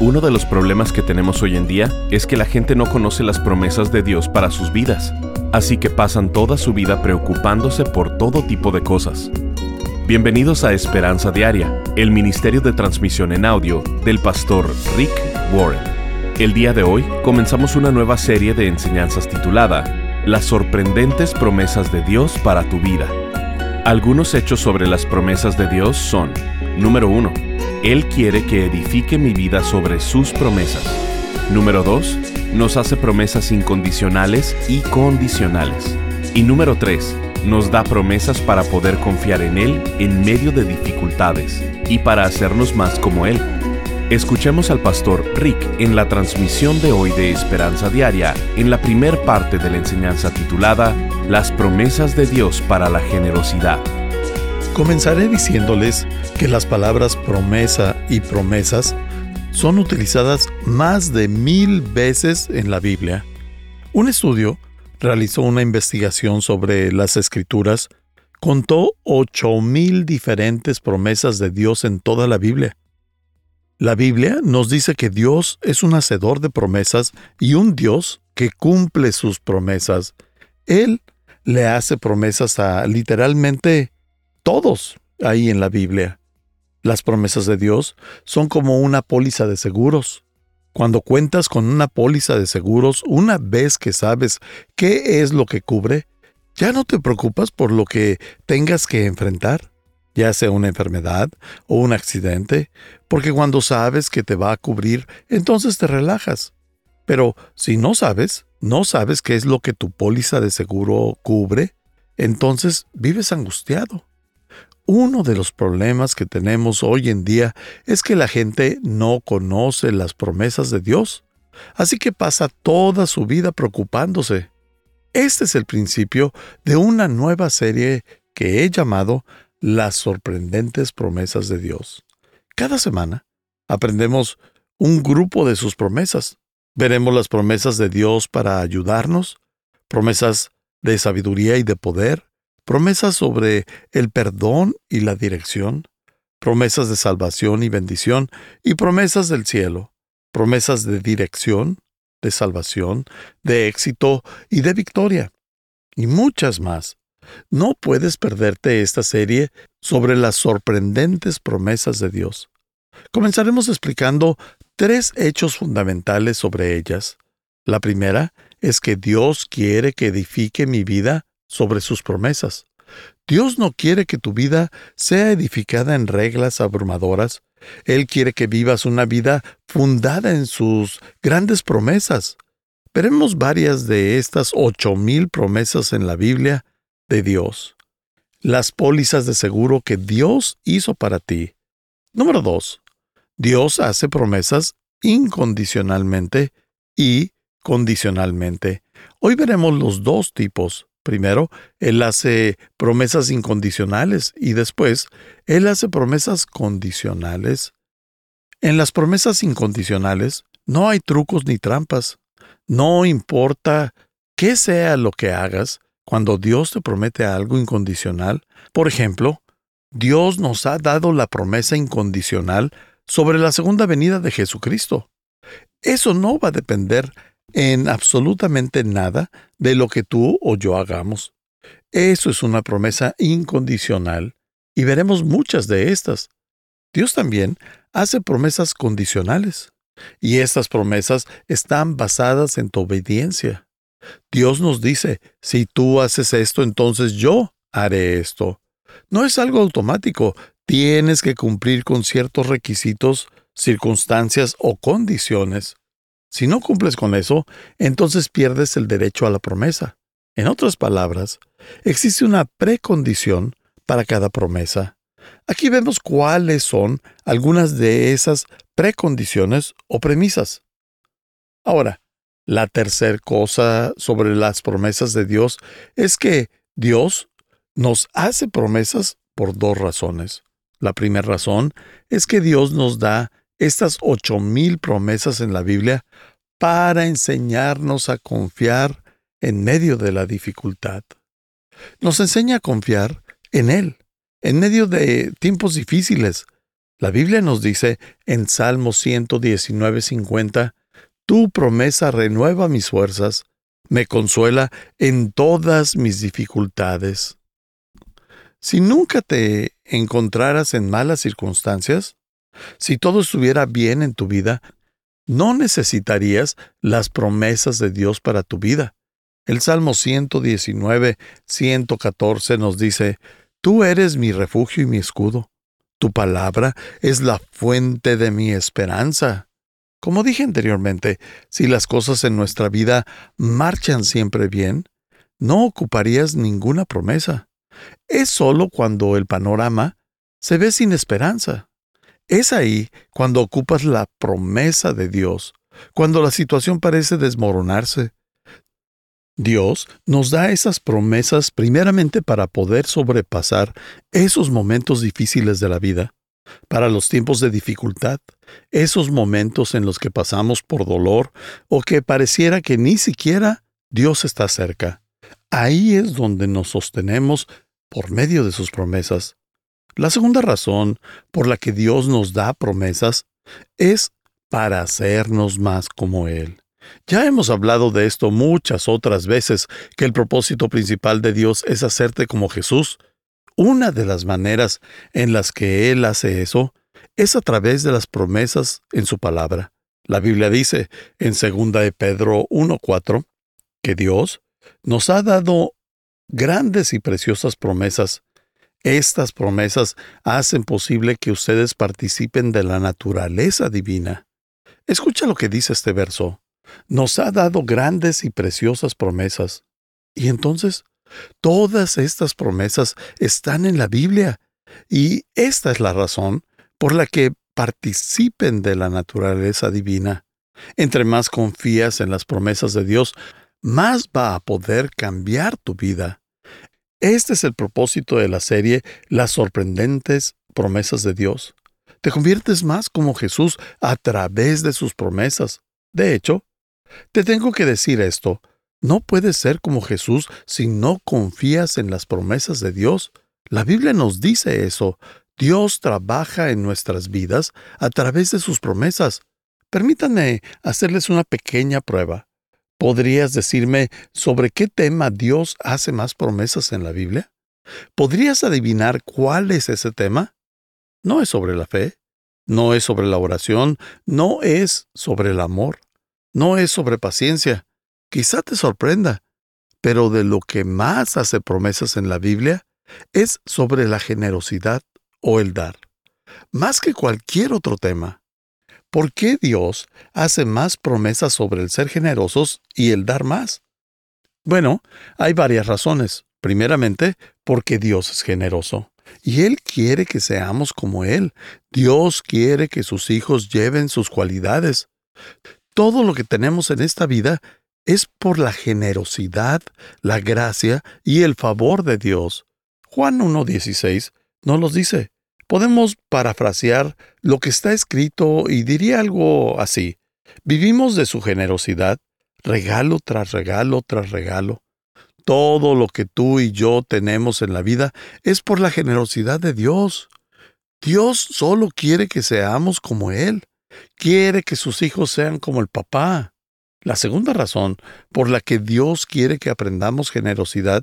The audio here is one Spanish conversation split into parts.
Uno de los problemas que tenemos hoy en día es que la gente no conoce las promesas de Dios para sus vidas, así que pasan toda su vida preocupándose por todo tipo de cosas. Bienvenidos a Esperanza Diaria, el ministerio de transmisión en audio del pastor Rick Warren. El día de hoy comenzamos una nueva serie de enseñanzas titulada Las sorprendentes promesas de Dios para tu vida. Algunos hechos sobre las promesas de Dios son, número 1, él quiere que edifique mi vida sobre sus promesas. Número 2. Nos hace promesas incondicionales y condicionales. Y número 3. Nos da promesas para poder confiar en Él en medio de dificultades y para hacernos más como Él. Escuchemos al pastor Rick en la transmisión de hoy de Esperanza Diaria, en la primer parte de la enseñanza titulada Las promesas de Dios para la generosidad. Comenzaré diciéndoles que las palabras promesa y promesas son utilizadas más de mil veces en la Biblia. Un estudio realizó una investigación sobre las escrituras, contó ocho mil diferentes promesas de Dios en toda la Biblia. La Biblia nos dice que Dios es un hacedor de promesas y un Dios que cumple sus promesas. Él le hace promesas a literalmente todos ahí en la Biblia. Las promesas de Dios son como una póliza de seguros. Cuando cuentas con una póliza de seguros, una vez que sabes qué es lo que cubre, ya no te preocupas por lo que tengas que enfrentar, ya sea una enfermedad o un accidente, porque cuando sabes que te va a cubrir, entonces te relajas. Pero si no sabes, no sabes qué es lo que tu póliza de seguro cubre, entonces vives angustiado. Uno de los problemas que tenemos hoy en día es que la gente no conoce las promesas de Dios, así que pasa toda su vida preocupándose. Este es el principio de una nueva serie que he llamado Las sorprendentes promesas de Dios. Cada semana aprendemos un grupo de sus promesas. Veremos las promesas de Dios para ayudarnos, promesas de sabiduría y de poder, promesas sobre el perdón y la dirección, promesas de salvación y bendición, y promesas del cielo, promesas de dirección, de salvación, de éxito y de victoria, y muchas más. No puedes perderte esta serie sobre las sorprendentes promesas de Dios. Comenzaremos explicando tres hechos fundamentales sobre ellas. La primera es que Dios quiere que edifique mi vida sobre sus promesas. Dios no quiere que tu vida sea edificada en reglas abrumadoras. Él quiere que vivas una vida fundada en sus grandes promesas. Veremos varias de estas ocho mil promesas en la Biblia de Dios. Las pólizas de seguro que Dios hizo para ti. Número dos. Dios hace promesas incondicionalmente y condicionalmente. Hoy veremos los dos tipos. Primero, Él hace promesas incondicionales y después, Él hace promesas condicionales. En las promesas incondicionales no hay trucos ni trampas. No importa qué sea lo que hagas, cuando Dios te promete algo incondicional, por ejemplo, Dios nos ha dado la promesa incondicional sobre la segunda venida de Jesucristo. Eso no va a depender en absolutamente nada de lo que tú o yo hagamos. Eso es una promesa incondicional y veremos muchas de estas. Dios también hace promesas condicionales y estas promesas están basadas en tu obediencia. Dios nos dice, si tú haces esto, entonces yo haré esto. No es algo automático, tienes que cumplir con ciertos requisitos, circunstancias o condiciones. Si no cumples con eso, entonces pierdes el derecho a la promesa. En otras palabras, existe una precondición para cada promesa. Aquí vemos cuáles son algunas de esas precondiciones o premisas. Ahora, la tercera cosa sobre las promesas de Dios es que Dios nos hace promesas por dos razones. La primera razón es que Dios nos da estas ocho mil promesas en la Biblia para enseñarnos a confiar en medio de la dificultad. Nos enseña a confiar en Él, en medio de tiempos difíciles. La Biblia nos dice en Salmo 119.50, Tu promesa renueva mis fuerzas, me consuela en todas mis dificultades. Si nunca te encontraras en malas circunstancias, si todo estuviera bien en tu vida, no necesitarías las promesas de Dios para tu vida. El Salmo 119, 114 nos dice, Tú eres mi refugio y mi escudo. Tu palabra es la fuente de mi esperanza. Como dije anteriormente, si las cosas en nuestra vida marchan siempre bien, no ocuparías ninguna promesa. Es solo cuando el panorama se ve sin esperanza. Es ahí cuando ocupas la promesa de Dios, cuando la situación parece desmoronarse. Dios nos da esas promesas primeramente para poder sobrepasar esos momentos difíciles de la vida, para los tiempos de dificultad, esos momentos en los que pasamos por dolor o que pareciera que ni siquiera Dios está cerca. Ahí es donde nos sostenemos por medio de sus promesas. La segunda razón por la que Dios nos da promesas es para hacernos más como Él. Ya hemos hablado de esto muchas otras veces, que el propósito principal de Dios es hacerte como Jesús. Una de las maneras en las que Él hace eso es a través de las promesas en su palabra. La Biblia dice en 2 de Pedro 1.4 que Dios nos ha dado grandes y preciosas promesas. Estas promesas hacen posible que ustedes participen de la naturaleza divina. Escucha lo que dice este verso. Nos ha dado grandes y preciosas promesas. Y entonces, todas estas promesas están en la Biblia. Y esta es la razón por la que participen de la naturaleza divina. Entre más confías en las promesas de Dios, más va a poder cambiar tu vida. Este es el propósito de la serie Las sorprendentes promesas de Dios. Te conviertes más como Jesús a través de sus promesas. De hecho, te tengo que decir esto, no puedes ser como Jesús si no confías en las promesas de Dios. La Biblia nos dice eso. Dios trabaja en nuestras vidas a través de sus promesas. Permítanme hacerles una pequeña prueba. ¿Podrías decirme sobre qué tema Dios hace más promesas en la Biblia? ¿Podrías adivinar cuál es ese tema? No es sobre la fe, no es sobre la oración, no es sobre el amor, no es sobre paciencia. Quizá te sorprenda, pero de lo que más hace promesas en la Biblia es sobre la generosidad o el dar, más que cualquier otro tema. ¿Por qué Dios hace más promesas sobre el ser generosos y el dar más? Bueno, hay varias razones. Primeramente, porque Dios es generoso. Y Él quiere que seamos como Él. Dios quiere que sus hijos lleven sus cualidades. Todo lo que tenemos en esta vida es por la generosidad, la gracia y el favor de Dios. Juan 1.16 nos los dice. Podemos parafrasear lo que está escrito y diría algo así. Vivimos de su generosidad, regalo tras regalo tras regalo. Todo lo que tú y yo tenemos en la vida es por la generosidad de Dios. Dios solo quiere que seamos como Él. Quiere que sus hijos sean como el papá. La segunda razón por la que Dios quiere que aprendamos generosidad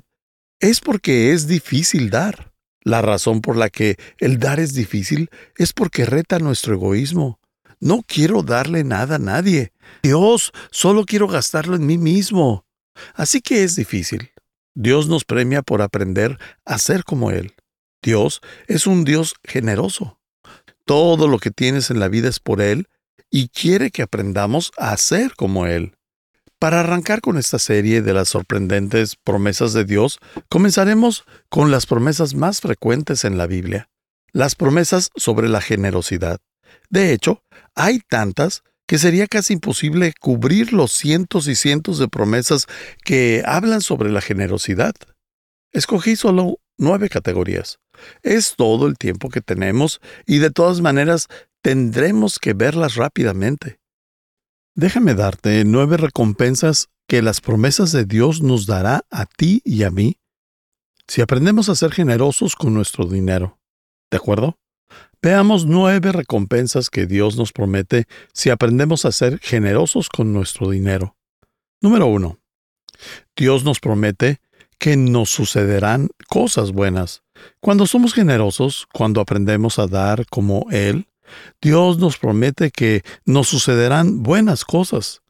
es porque es difícil dar. La razón por la que el dar es difícil es porque reta nuestro egoísmo. No quiero darle nada a nadie. Dios, solo quiero gastarlo en mí mismo. Así que es difícil. Dios nos premia por aprender a ser como Él. Dios es un Dios generoso. Todo lo que tienes en la vida es por Él y quiere que aprendamos a ser como Él. Para arrancar con esta serie de las sorprendentes promesas de Dios, comenzaremos con las promesas más frecuentes en la Biblia, las promesas sobre la generosidad. De hecho, hay tantas que sería casi imposible cubrir los cientos y cientos de promesas que hablan sobre la generosidad. Escogí solo nueve categorías. Es todo el tiempo que tenemos y de todas maneras tendremos que verlas rápidamente. Déjame darte nueve recompensas que las promesas de Dios nos dará a ti y a mí si aprendemos a ser generosos con nuestro dinero. ¿De acuerdo? Veamos nueve recompensas que Dios nos promete si aprendemos a ser generosos con nuestro dinero. Número uno. Dios nos promete que nos sucederán cosas buenas. Cuando somos generosos, cuando aprendemos a dar como Él, Dios nos promete que nos sucederán buenas cosas.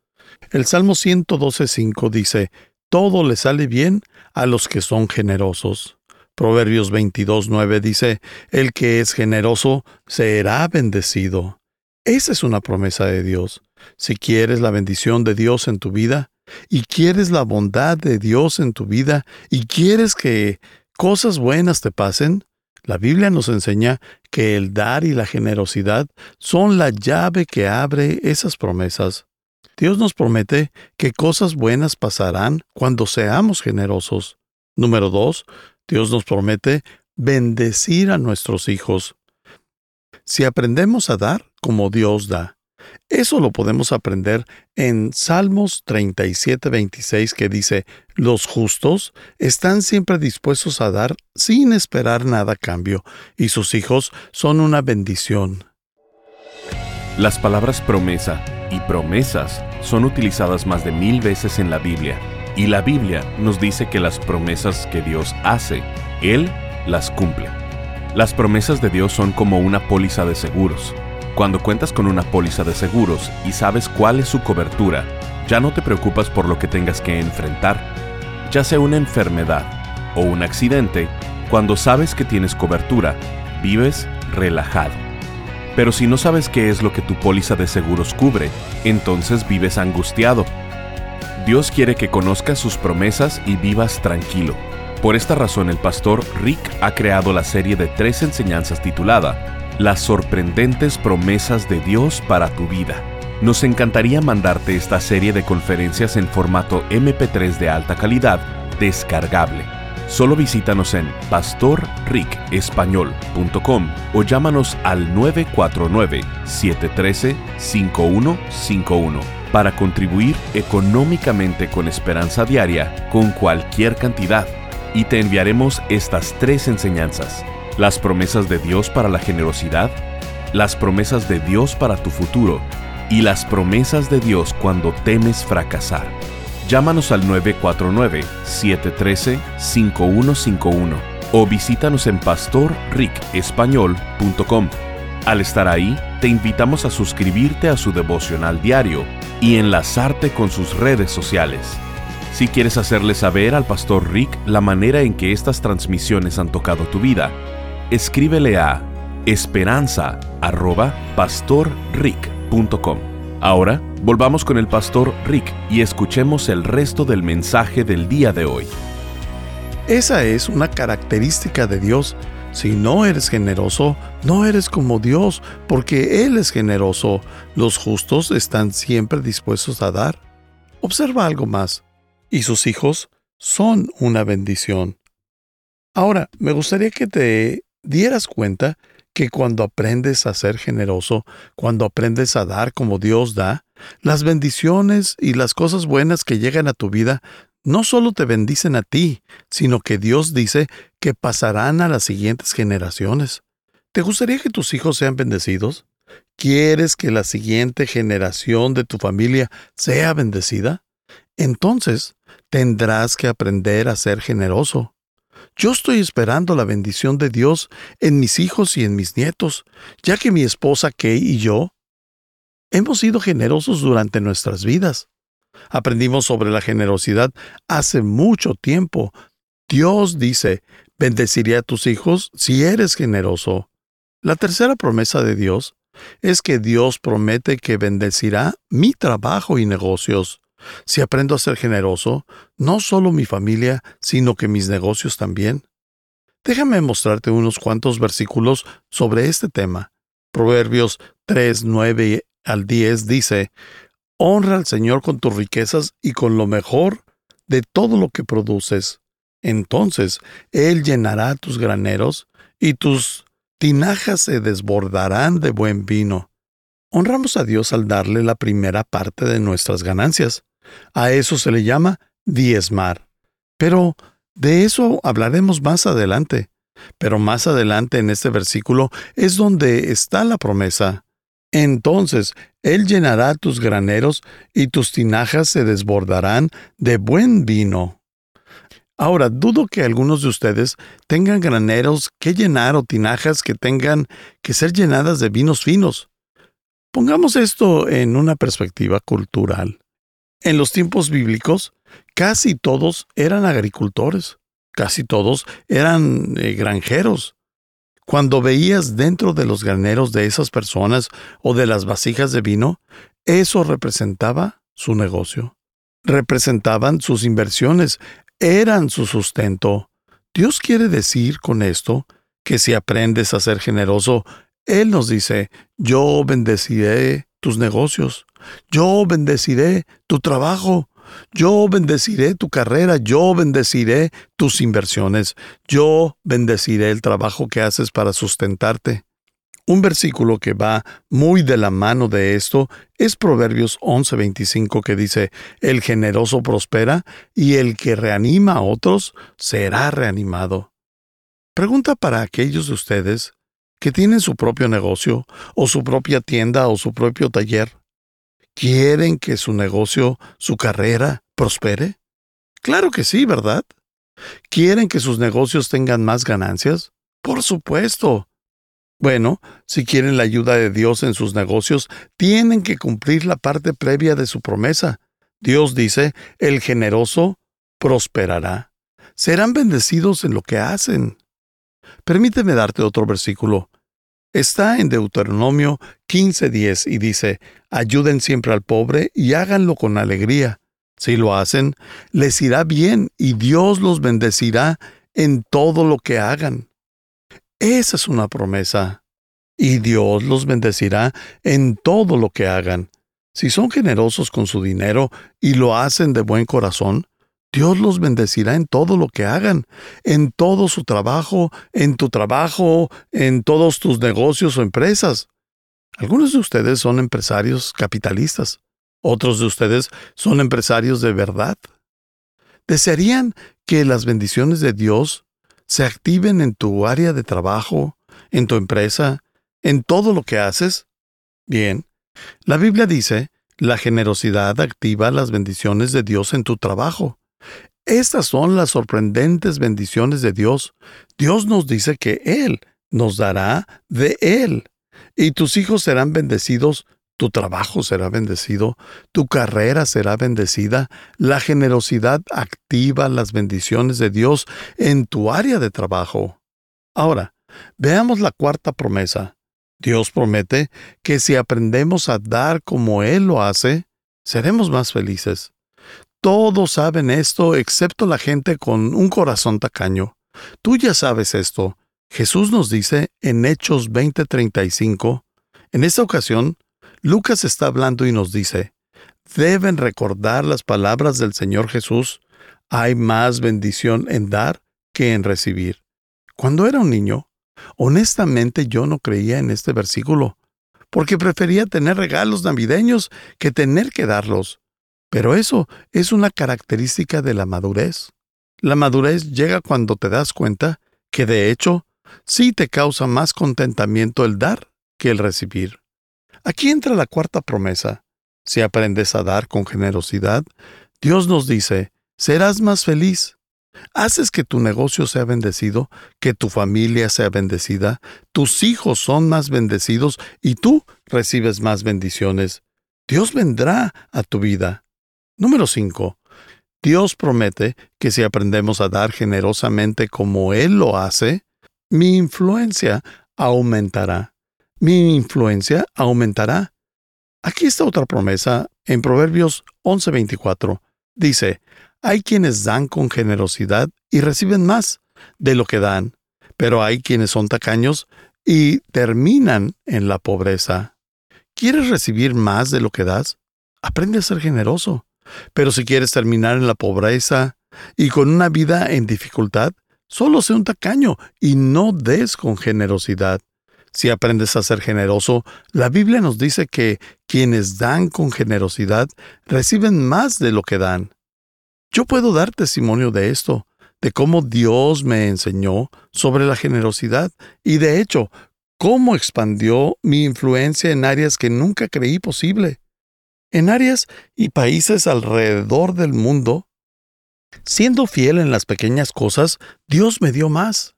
El Salmo 112.5 dice, Todo le sale bien a los que son generosos. Proverbios 22.9 dice, El que es generoso será bendecido. Esa es una promesa de Dios. Si quieres la bendición de Dios en tu vida, y quieres la bondad de Dios en tu vida, y quieres que cosas buenas te pasen, la Biblia nos enseña que el dar y la generosidad son la llave que abre esas promesas. Dios nos promete que cosas buenas pasarán cuando seamos generosos. Número dos, Dios nos promete bendecir a nuestros hijos. Si aprendemos a dar como Dios da, eso lo podemos aprender en Salmos 37, 26 que dice, los justos están siempre dispuestos a dar sin esperar nada a cambio, y sus hijos son una bendición. Las palabras promesa y promesas son utilizadas más de mil veces en la Biblia y la Biblia nos dice que las promesas que Dios hace, Él las cumple. Las promesas de Dios son como una póliza de seguros. Cuando cuentas con una póliza de seguros y sabes cuál es su cobertura, ya no te preocupas por lo que tengas que enfrentar, ya sea una enfermedad o un accidente, cuando sabes que tienes cobertura, vives relajado. Pero si no sabes qué es lo que tu póliza de seguros cubre, entonces vives angustiado Dios quiere que conozcas sus promesas y vivas tranquilo. Por esta razón el pastor Rick ha creado la serie de tres enseñanzas titulada Las sorprendentes promesas de Dios para tu vida. Nos encantaría mandarte esta serie de conferencias en formato MP3 de alta calidad, descargable. Solo visítanos en pastorricespañol.com o llámanos al 949-713-5151 para contribuir económicamente con Esperanza Diaria con cualquier cantidad. Y te enviaremos estas tres enseñanzas. Las promesas de Dios para la generosidad, las promesas de Dios para tu futuro y las promesas de Dios cuando temes fracasar. Llámanos al 949-713-5151 o visítanos en pastorricespañol.com. Al estar ahí, te invitamos a suscribirte a su devocional diario y enlazarte con sus redes sociales. Si quieres hacerle saber al pastor Rick la manera en que estas transmisiones han tocado tu vida, escríbele a esperanza@pastorrick.com. Ahora, volvamos con el pastor Rick y escuchemos el resto del mensaje del día de hoy. Esa es una característica de Dios si no eres generoso, no eres como Dios, porque Él es generoso. Los justos están siempre dispuestos a dar. Observa algo más. Y sus hijos son una bendición. Ahora, me gustaría que te dieras cuenta que cuando aprendes a ser generoso, cuando aprendes a dar como Dios da, las bendiciones y las cosas buenas que llegan a tu vida no solo te bendicen a ti, sino que Dios dice que pasarán a las siguientes generaciones. ¿Te gustaría que tus hijos sean bendecidos? ¿Quieres que la siguiente generación de tu familia sea bendecida? Entonces tendrás que aprender a ser generoso. Yo estoy esperando la bendición de Dios en mis hijos y en mis nietos, ya que mi esposa Kay y yo hemos sido generosos durante nuestras vidas. Aprendimos sobre la generosidad hace mucho tiempo. Dios dice, bendeciré a tus hijos si eres generoso. La tercera promesa de Dios es que Dios promete que bendecirá mi trabajo y negocios. Si aprendo a ser generoso, no solo mi familia, sino que mis negocios también. Déjame mostrarte unos cuantos versículos sobre este tema. Proverbios 3, 9 al 10 dice, Honra al Señor con tus riquezas y con lo mejor de todo lo que produces. Entonces Él llenará tus graneros y tus tinajas se desbordarán de buen vino. Honramos a Dios al darle la primera parte de nuestras ganancias. A eso se le llama diezmar. Pero de eso hablaremos más adelante. Pero más adelante en este versículo es donde está la promesa. Entonces Él llenará tus graneros y tus tinajas se desbordarán de buen vino. Ahora, dudo que algunos de ustedes tengan graneros que llenar o tinajas que tengan que ser llenadas de vinos finos. Pongamos esto en una perspectiva cultural. En los tiempos bíblicos, casi todos eran agricultores, casi todos eran eh, granjeros. Cuando veías dentro de los graneros de esas personas o de las vasijas de vino, eso representaba su negocio. Representaban sus inversiones, eran su sustento. Dios quiere decir con esto que si aprendes a ser generoso, Él nos dice, yo bendeciré tus negocios, yo bendeciré tu trabajo, yo bendeciré tu carrera, yo bendeciré tus inversiones, yo bendeciré el trabajo que haces para sustentarte. Un versículo que va muy de la mano de esto es Proverbios 11:25 que dice, El generoso prospera y el que reanima a otros será reanimado. Pregunta para aquellos de ustedes que tienen su propio negocio o su propia tienda o su propio taller. ¿Quieren que su negocio, su carrera, prospere? Claro que sí, ¿verdad? ¿Quieren que sus negocios tengan más ganancias? Por supuesto. Bueno, si quieren la ayuda de Dios en sus negocios, tienen que cumplir la parte previa de su promesa. Dios dice, el generoso prosperará. Serán bendecidos en lo que hacen. Permíteme darte otro versículo. Está en Deuteronomio 15:10 y dice, ayuden siempre al pobre y háganlo con alegría. Si lo hacen, les irá bien y Dios los bendecirá en todo lo que hagan. Esa es una promesa. Y Dios los bendecirá en todo lo que hagan. Si son generosos con su dinero y lo hacen de buen corazón, Dios los bendecirá en todo lo que hagan, en todo su trabajo, en tu trabajo, en todos tus negocios o empresas. Algunos de ustedes son empresarios capitalistas, otros de ustedes son empresarios de verdad. ¿Desearían que las bendiciones de Dios se activen en tu área de trabajo, en tu empresa, en todo lo que haces? Bien, la Biblia dice, la generosidad activa las bendiciones de Dios en tu trabajo. Estas son las sorprendentes bendiciones de Dios. Dios nos dice que Él nos dará de Él. Y tus hijos serán bendecidos, tu trabajo será bendecido, tu carrera será bendecida, la generosidad activa las bendiciones de Dios en tu área de trabajo. Ahora, veamos la cuarta promesa. Dios promete que si aprendemos a dar como Él lo hace, seremos más felices. Todos saben esto excepto la gente con un corazón tacaño. Tú ya sabes esto. Jesús nos dice en Hechos 20:35, en esta ocasión, Lucas está hablando y nos dice, deben recordar las palabras del Señor Jesús, hay más bendición en dar que en recibir. Cuando era un niño, honestamente yo no creía en este versículo, porque prefería tener regalos navideños que tener que darlos. Pero eso es una característica de la madurez. La madurez llega cuando te das cuenta que de hecho sí te causa más contentamiento el dar que el recibir. Aquí entra la cuarta promesa. Si aprendes a dar con generosidad, Dios nos dice, serás más feliz. Haces que tu negocio sea bendecido, que tu familia sea bendecida, tus hijos son más bendecidos y tú recibes más bendiciones. Dios vendrá a tu vida. Número 5. Dios promete que si aprendemos a dar generosamente como Él lo hace, mi influencia aumentará. Mi influencia aumentará. Aquí está otra promesa en Proverbios 11:24. Dice, hay quienes dan con generosidad y reciben más de lo que dan, pero hay quienes son tacaños y terminan en la pobreza. ¿Quieres recibir más de lo que das? Aprende a ser generoso. Pero si quieres terminar en la pobreza y con una vida en dificultad, solo sé un tacaño y no des con generosidad. Si aprendes a ser generoso, la Biblia nos dice que quienes dan con generosidad reciben más de lo que dan. Yo puedo dar testimonio de esto. de cómo Dios me enseñó sobre la generosidad y de hecho, cómo expandió mi influencia en áreas que nunca creí posible. En áreas y países alrededor del mundo. Siendo fiel en las pequeñas cosas, Dios me dio más.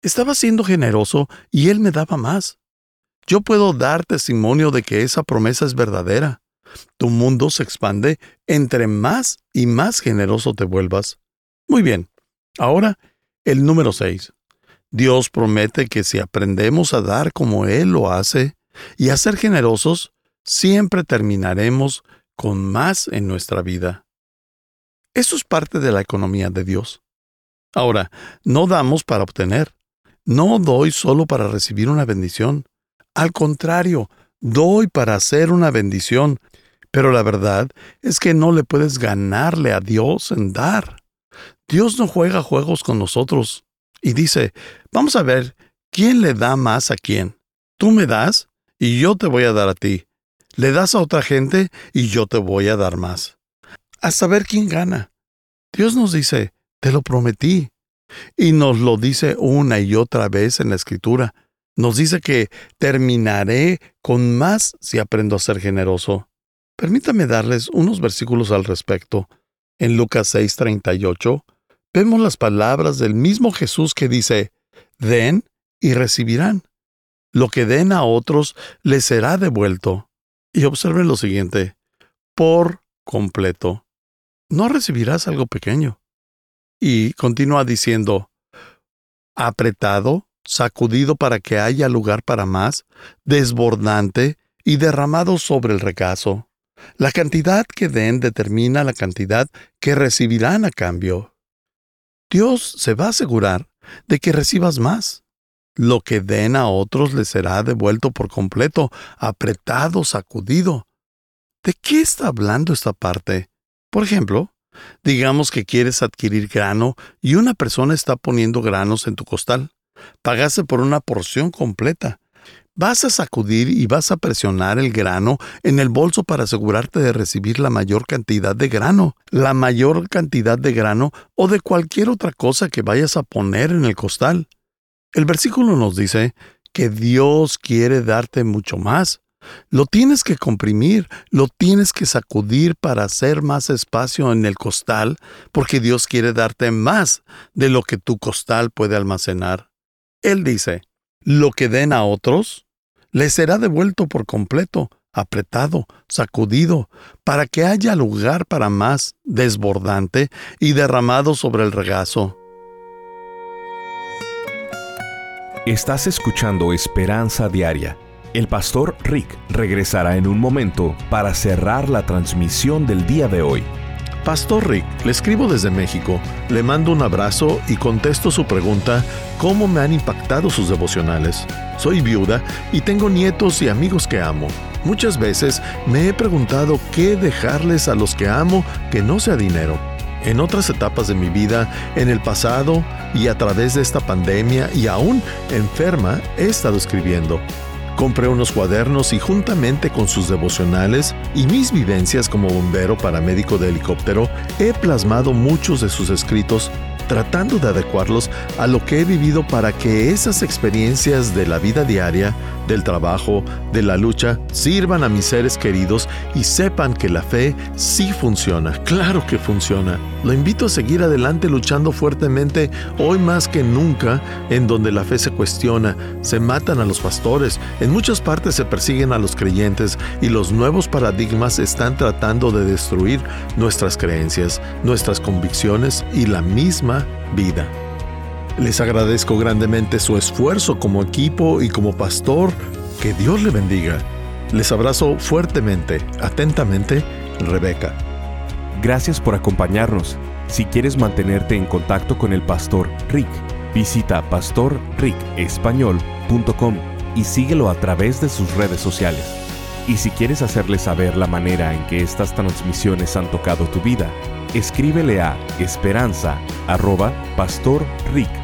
Estaba siendo generoso y Él me daba más. Yo puedo dar testimonio de que esa promesa es verdadera. Tu mundo se expande entre más y más generoso te vuelvas. Muy bien. Ahora, el número 6. Dios promete que si aprendemos a dar como Él lo hace y a ser generosos, siempre terminaremos con más en nuestra vida. Eso es parte de la economía de Dios. Ahora, no damos para obtener. No doy solo para recibir una bendición. Al contrario, doy para hacer una bendición pero la verdad es que no le puedes ganarle a Dios en dar. Dios no juega juegos con nosotros y dice, vamos a ver, ¿quién le da más a quién? Tú me das y yo te voy a dar a ti. Le das a otra gente y yo te voy a dar más. A saber quién gana. Dios nos dice, te lo prometí. Y nos lo dice una y otra vez en la escritura. Nos dice que terminaré con más si aprendo a ser generoso. Permítame darles unos versículos al respecto. En Lucas 6:38 vemos las palabras del mismo Jesús que dice, Den y recibirán. Lo que den a otros les será devuelto. Y observen lo siguiente, por completo. No recibirás algo pequeño. Y continúa diciendo, apretado, sacudido para que haya lugar para más, desbordante y derramado sobre el regazo. La cantidad que den determina la cantidad que recibirán a cambio. Dios se va a asegurar de que recibas más. Lo que den a otros les será devuelto por completo, apretado, sacudido. ¿De qué está hablando esta parte? Por ejemplo, digamos que quieres adquirir grano y una persona está poniendo granos en tu costal. Pagaste por una porción completa. Vas a sacudir y vas a presionar el grano en el bolso para asegurarte de recibir la mayor cantidad de grano, la mayor cantidad de grano o de cualquier otra cosa que vayas a poner en el costal. El versículo nos dice que Dios quiere darte mucho más. Lo tienes que comprimir, lo tienes que sacudir para hacer más espacio en el costal, porque Dios quiere darte más de lo que tu costal puede almacenar. Él dice, lo que den a otros, le será devuelto por completo, apretado, sacudido, para que haya lugar para más, desbordante y derramado sobre el regazo. Estás escuchando Esperanza Diaria. El pastor Rick regresará en un momento para cerrar la transmisión del día de hoy. Pastor Rick, le escribo desde México, le mando un abrazo y contesto su pregunta, ¿cómo me han impactado sus devocionales? Soy viuda y tengo nietos y amigos que amo. Muchas veces me he preguntado qué dejarles a los que amo que no sea dinero. En otras etapas de mi vida, en el pasado y a través de esta pandemia y aún enferma, he estado escribiendo. Compré unos cuadernos y juntamente con sus devocionales y mis vivencias como bombero paramédico de helicóptero, he plasmado muchos de sus escritos tratando de adecuarlos a lo que he vivido para que esas experiencias de la vida diaria, del trabajo, de la lucha, sirvan a mis seres queridos y sepan que la fe sí funciona. Claro que funciona. Lo invito a seguir adelante luchando fuertemente hoy más que nunca en donde la fe se cuestiona, se matan a los pastores, en muchas partes se persiguen a los creyentes y los nuevos paradigmas están tratando de destruir nuestras creencias, nuestras convicciones y la misma vida. Les agradezco grandemente su esfuerzo como equipo y como pastor. Que Dios le bendiga. Les abrazo fuertemente, atentamente, Rebeca. Gracias por acompañarnos. Si quieres mantenerte en contacto con el pastor Rick, visita pastorricespañol.com y síguelo a través de sus redes sociales. Y si quieres hacerle saber la manera en que estas transmisiones han tocado tu vida, escríbele a